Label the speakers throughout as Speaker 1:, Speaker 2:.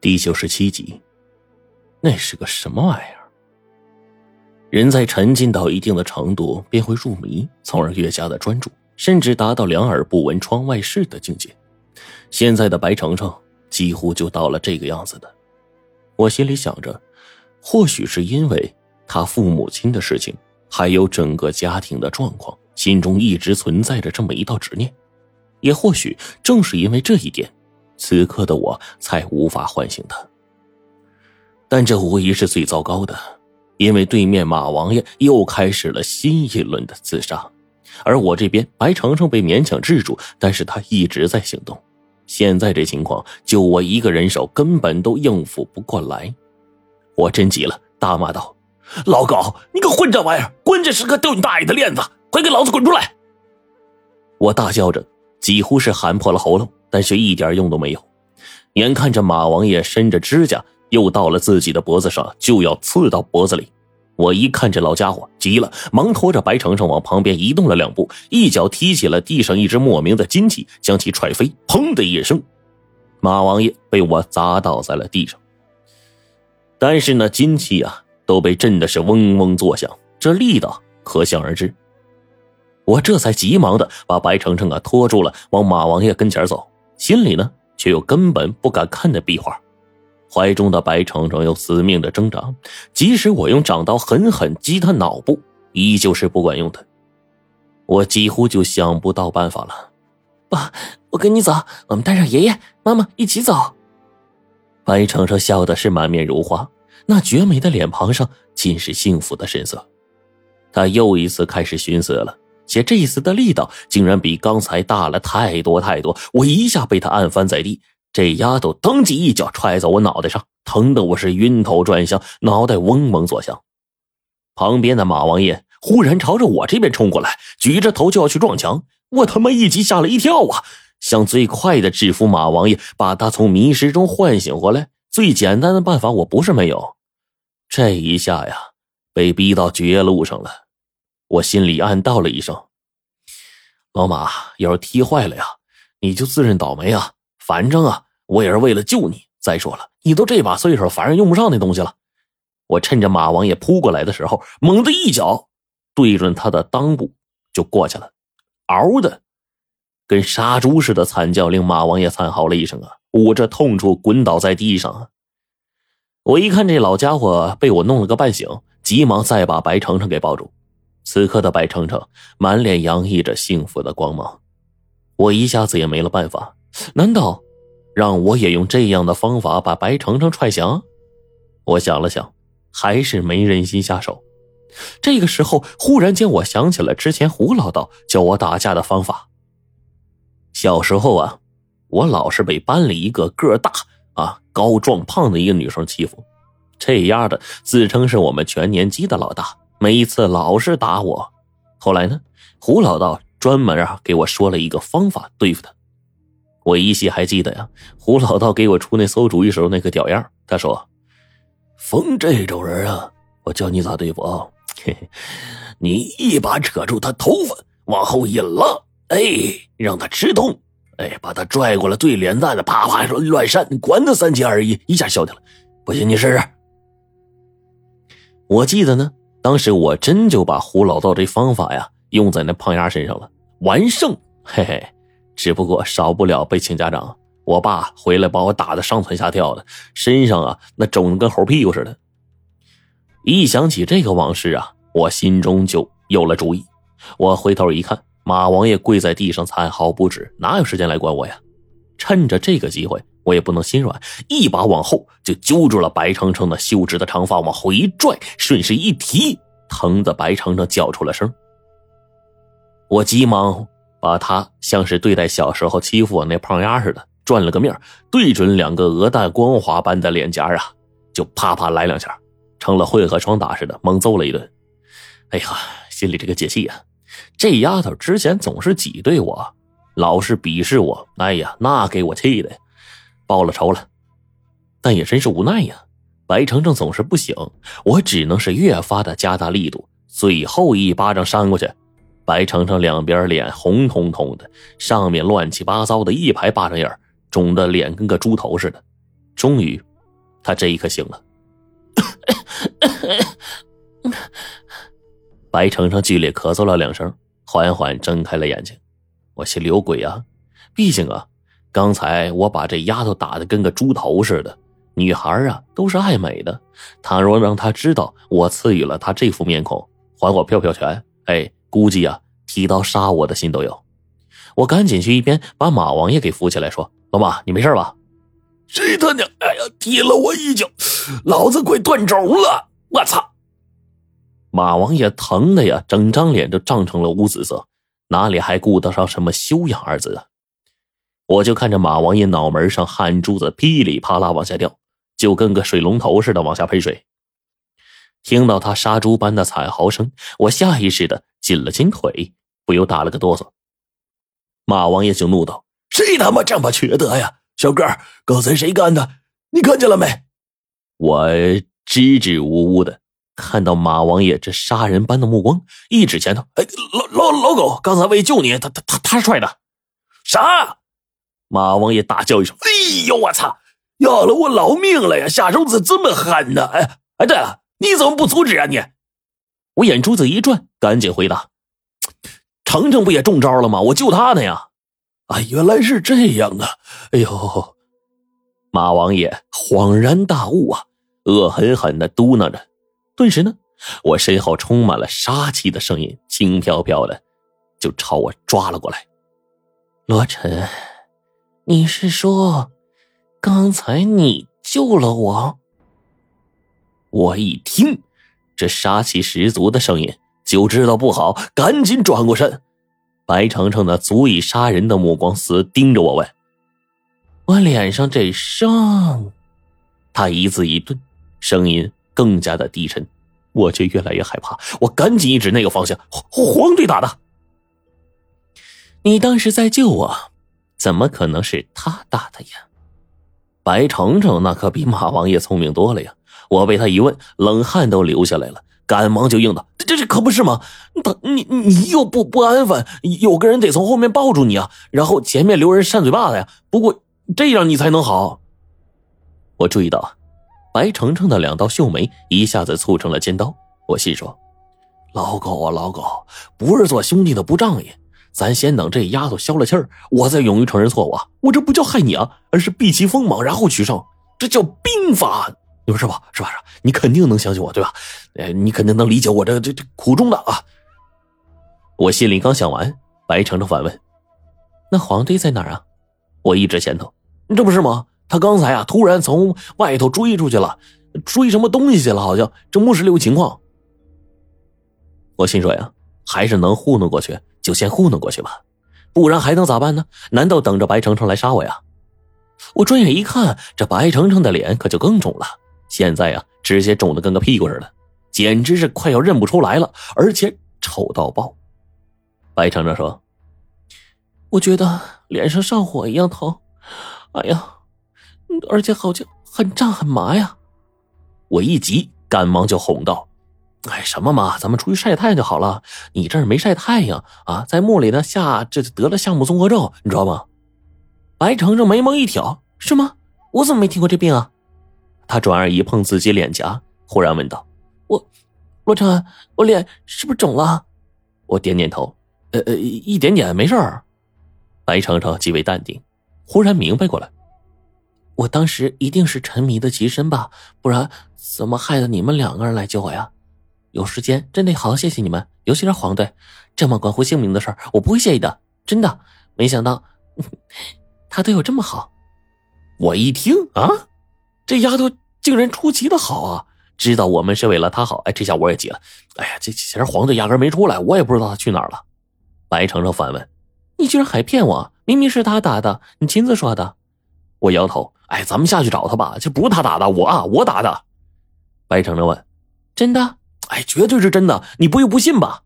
Speaker 1: 第九十七集，那是个什么玩意儿？人在沉浸到一定的程度，便会入迷，从而越加的专注，甚至达到两耳不闻窗外事的境界。现在的白程程几乎就到了这个样子的。我心里想着，或许是因为他父母亲的事情，还有整个家庭的状况，心中一直存在着这么一道执念；也或许正是因为这一点。此刻的我才无法唤醒他，但这无疑是最糟糕的，因为对面马王爷又开始了新一轮的自杀，而我这边白程程被勉强制住，但是他一直在行动。现在这情况，就我一个人手根本都应付不过来，我真急了，大骂道：“老狗，你个混账玩意儿，关键时刻掉你大爷的链子，快给老子滚出来！”我大叫着，几乎是喊破了喉咙。但却一点用都没有。眼看着马王爷伸着指甲又到了自己的脖子上，就要刺到脖子里。我一看这老家伙急了，忙拖着白程程往旁边移动了两步，一脚踢起了地上一只莫名的金器，将其踹飞。砰的一声，马王爷被我砸倒在了地上。但是那金器啊，都被震的是嗡嗡作响，这力道可想而知。我这才急忙的把白程程啊拖住了，往马王爷跟前走。心里呢，却又根本不敢看那壁画，怀中的白程程又死命的挣扎，即使我用掌刀狠狠击他脑部，依旧是不管用的。我几乎就想不到办法了。
Speaker 2: 爸，我跟你走，我们带上爷爷、妈妈一起走。
Speaker 1: 白程程笑的是满面如花，那绝美的脸庞上尽是幸福的神色。他又一次开始寻思了。且这次的力道竟然比刚才大了太多太多，我一下被他按翻在地，这丫头当即一脚踹在我脑袋上，疼得我是晕头转向，脑袋嗡嗡作响。旁边的马王爷忽然朝着我这边冲过来，举着头就要去撞墙，我他妈一急吓了一跳啊！想最快的制服马王爷，把他从迷失中唤醒过来，最简单的办法我不是没有。这一下呀，被逼到绝路上了。我心里暗道了一声：“老马，要是踢坏了呀，你就自认倒霉啊！反正啊，我也是为了救你。再说了，你都这把岁数，反正用不上那东西了。”我趁着马王爷扑过来的时候，猛地一脚对准他的裆部就过去了，嗷的，跟杀猪似的惨叫令马王爷惨嚎了一声啊，捂着痛处滚倒在地上啊。我一看这老家伙被我弄了个半醒，急忙再把白程程给抱住。此刻的白程程满脸洋溢着幸福的光芒，我一下子也没了办法。难道让我也用这样的方法把白程程踹响？我想了想，还是没忍心下手。这个时候，忽然间我想起了之前胡老道教我打架的方法。小时候啊，我老是被班里一个个大啊、高壮胖的一个女生欺负，这丫的自称是我们全年级的老大。每一次老是打我，后来呢，胡老道专门啊给我说了一个方法对付他。我依稀还记得呀，胡老道给我出那馊主意时候那个屌样。他说：“逢这种人啊，我教你咋对付啊。嘿 嘿，你一把扯住他头发，往后引了，哎，让他吃痛，哎，把他拽过来对脸蛋子，啪啪乱扇，管他三七二十一，一下消停了。不信你试试。我记得呢。”当时我真就把胡老道这方法呀用在那胖丫身上了，完胜，嘿嘿，只不过少不了被请家长，我爸回来把我打的上蹿下跳的，身上啊那肿的跟猴屁股似的。一想起这个往事啊，我心中就有了主意。我回头一看，马王爷跪在地上惨嚎不止，哪有时间来管我呀？趁着这个机会，我也不能心软，一把往后就揪住了白程程的秀直的长发，往后一拽，顺势一提，疼的白程程叫出了声。我急忙把他像是对待小时候欺负我那胖丫似的，转了个面，对准两个鹅蛋光滑般的脸颊啊，就啪啪来两下，成了混合双打似的，猛揍了一顿。哎呀，心里这个解气呀！这丫头之前总是挤兑我。老是鄙视我，哎呀，那给我气的，报了仇了。但也真是无奈呀，白程程总是不醒，我只能是越发的加大力度，最后一巴掌扇过去，白程程两边脸红彤彤的，上面乱七八糟的一排巴掌印肿的脸跟个猪头似的，终于他这一刻醒了。白程程剧烈咳嗽了两声，缓缓睁开了眼睛。我心里有鬼啊！毕竟啊，刚才我把这丫头打的跟个猪头似的。女孩啊，都是爱美的。倘若让她知道我赐予了她这副面孔，还我票票权，哎，估计啊，提刀杀我的心都有。我赶紧去一边把马王爷给扶起来，说：“老马，你没事吧？”
Speaker 3: 谁他娘！哎呀，踢了我一脚，老子快断轴了！我操！
Speaker 1: 马王爷疼的呀，整张脸都涨成了乌紫色，哪里还顾得上什么修养二字啊？我就看着马王爷脑门上汗珠子噼里啪啦往下掉，就跟个水龙头似的往下喷水。听到他杀猪般的惨嚎声，我下意识的紧了紧腿，不由打了个哆嗦。马王爷就怒道：“
Speaker 3: 谁他妈这么缺德呀？小哥，刚才谁干的？你看见了没？”
Speaker 1: 我支支吾吾的。看到马王爷这杀人般的目光，一指前头：“
Speaker 3: 哎，老老老狗，刚才为救你，他他他他踹的。”啥？马王爷大叫一声：“哎呦，我操！要了我老命了呀！下手怎这么狠呢？哎哎，对了，你怎么不阻止啊你？”
Speaker 1: 我眼珠子一转，赶紧回答：“程程不也中招了吗？我救他呢呀！”
Speaker 3: 啊，原来是这样啊！哎呦，
Speaker 1: 马王爷恍然大悟啊，恶狠狠的嘟囔着。顿时呢，我身后充满了杀气的声音，轻飘飘的就朝我抓了过来。
Speaker 2: 罗晨，你是说，刚才你救了我？
Speaker 1: 我一听这杀气十足的声音，就知道不好，赶紧转过身。白程程那足以杀人的目光死盯着我，问：“
Speaker 2: 我脸上这伤？”
Speaker 1: 他一字一顿，声音。更加的低沉，我却越来越害怕。我赶紧一指那个方向，黄队打的。
Speaker 2: 你当时在救我，怎么可能是他打的呀？
Speaker 1: 白程程那可比马王爷聪明多了呀！我被他一问，冷汗都流下来了，赶忙就应道：“这这可不是吗？他你你又不不安分，有个人得从后面抱住你啊，然后前面留人扇嘴巴子呀。不过这样你才能好。”我注意到。白程程的两道秀眉一下子蹙成了尖刀，我心说：“老狗啊，老狗，不是做兄弟的不仗义，咱先等这丫头消了气儿，我再勇于承认错误啊。我这不叫害你啊，而是避其锋芒，然后取胜，这叫兵法，你说是吧？是吧？是？你肯定能相信我，对吧？呃，你肯定能理解我这这这苦衷的啊。”我心里刚想完，白程程反问：“
Speaker 2: 那皇帝在哪儿啊？”
Speaker 1: 我一指前头，这不是吗？他刚才啊，突然从外头追出去了，追什么东西去了？好像这墓室里有情况。我心说呀，还是能糊弄过去就先糊弄过去吧，不然还能咋办呢？难道等着白程程来杀我呀？我转眼一看，这白程程的脸可就更肿了，现在呀，直接肿的跟个屁股似的，简直是快要认不出来了，而且丑到爆。白程程说：“
Speaker 2: 我觉得脸上上火一样疼，哎呀！”而且好像很胀很麻呀！
Speaker 1: 我一急，赶忙就哄道：“哎，什么嘛？咱们出去晒太阳就好了。你这儿没晒太阳啊，在墓里呢下这得了项目综合症，你知道吗？”
Speaker 2: 白程程眉毛一挑：“是吗？我怎么没听过这病啊？”
Speaker 1: 他转而一碰自己脸颊，忽然问道：“
Speaker 2: 我，罗成，我脸是不是肿了？”
Speaker 1: 我点点头：“呃呃，一点点，没事儿。”白程程极为淡定，忽然明白过来。
Speaker 2: 我当时一定是沉迷的极深吧，不然怎么害得你们两个人来救我呀？有时间真得好好谢谢你们，尤其是黄队，这么关乎性命的事儿，我不会介意的。真的，没想到 他对我这么好。
Speaker 1: 我一听啊，这丫头竟然出奇的好啊，知道我们是为了他好。哎，这下我也急了。哎呀，这其实黄队压根没出来，我也不知道他去哪儿了。白程程反问：“
Speaker 2: 你居然还骗我？明明是他打的，你亲自说的。”
Speaker 1: 我摇头。哎，咱们下去找他吧。这不是他打的，我啊，我打的。白程程问：“
Speaker 2: 真的？
Speaker 1: 哎，绝对是真的。你不会不信吧？”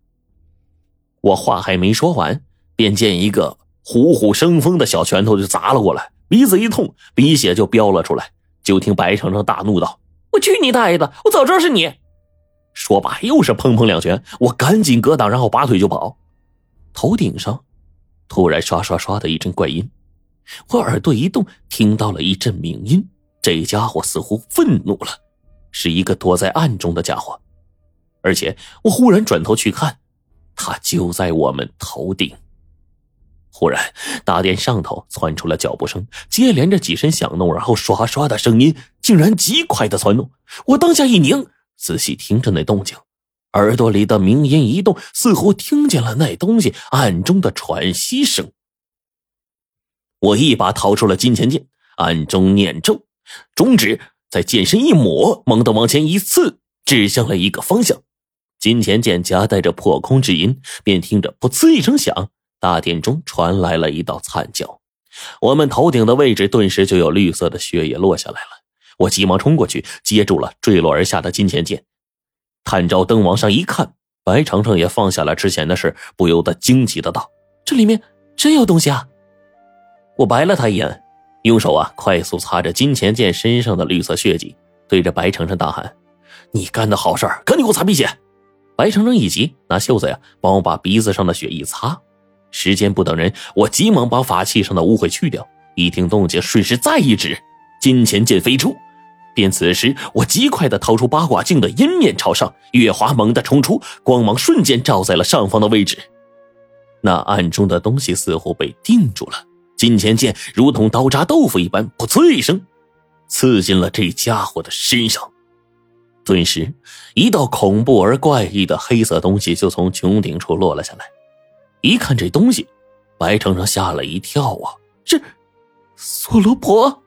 Speaker 1: 我话还没说完，便见一个虎虎生风的小拳头就砸了过来，鼻子一痛，鼻血就飙了出来。就听白程程大怒道：“
Speaker 2: 我去你大爷的！我早知道是你！”
Speaker 1: 说罢又是砰砰两拳，我赶紧格挡，然后拔腿就跑。头顶上突然刷刷刷的一阵怪音。我耳朵一动，听到了一阵鸣音，这家伙似乎愤怒了，是一个躲在暗中的家伙，而且我忽然转头去看，他就在我们头顶。忽然，大殿上头窜出了脚步声，接连着几声响动，然后唰唰的声音竟然极快的窜动。我当下一凝，仔细听着那动静，耳朵里的鸣音一动，似乎听见了那东西暗中的喘息声。我一把掏出了金钱剑，暗中念咒，中指在剑身一抹，猛地往前一刺，指向了一个方向。金钱剑夹带着破空之音，便听着“噗呲”一声响。大殿中传来了一道惨叫，我们头顶的位置顿时就有绿色的血液落下来了。我急忙冲过去接住了坠落而下的金钱剑，探照灯往上一看，白程程也放下了之前的事，不由得惊奇的道：“
Speaker 2: 这里面真有东西啊！”
Speaker 1: 我白了他一眼，用手啊快速擦着金钱剑身上的绿色血迹，对着白程程大喊：“你干的好事赶紧给我擦鼻血！”白程程一急，拿袖子呀帮我把鼻子上的血一擦。时间不等人，我急忙把法器上的污秽去掉。一听动静，顺势再一指，金钱剑飞出。便此时，我极快的掏出八卦镜的阴面朝上，月华猛地冲出，光芒瞬间照在了上方的位置。那暗中的东西似乎被定住了，金钱剑如同刀扎豆腐一般，噗呲一声，刺进了这家伙的身上。顿时，一道恐怖而怪异的黑色东西就从穹顶处落了下来。一看这东西，白程程吓了一跳啊！这，
Speaker 2: 索罗婆。